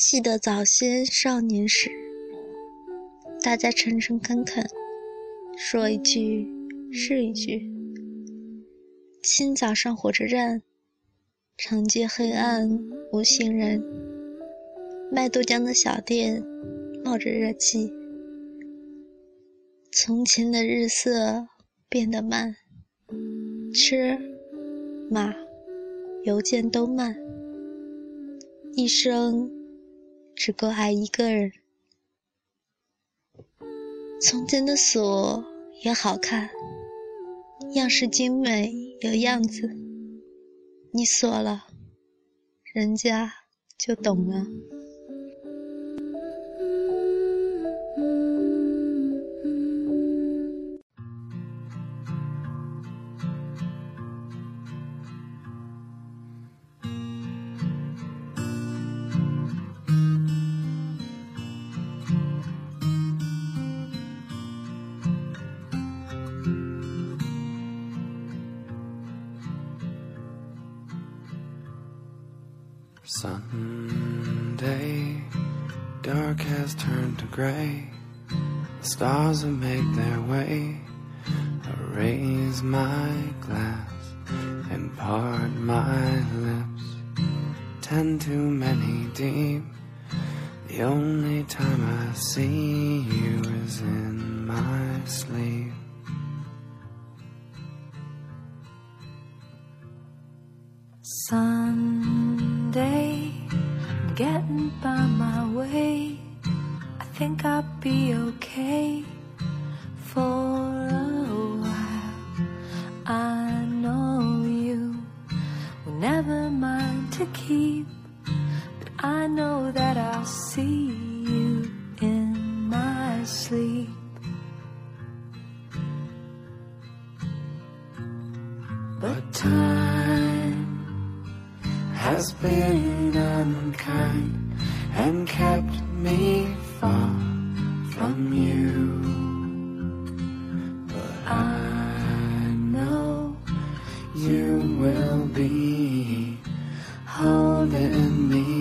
记得早先少年时，大家诚诚恳恳，说一句是一句。清早上火车站，长街黑暗无行人，卖豆浆的小店冒着热气。从前的日色变得慢，车马邮件都慢，一生只够爱一个人。从前的锁也好看，样式精美有样子，你锁了，人家就懂了。Sunday, dark has turned to gray. The stars have made their way. I raise my glass and part my lips. Ten too many deep. The only time I see you is in my sleep. I'm getting by my way. I think I'll be okay for a while. I know you will never mind to keep, but I know that I'll see you in my sleep. But time has been unkind and kept me far from you. But I know you will be holding me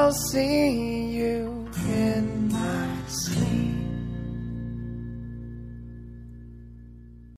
I'll see you in my sleep.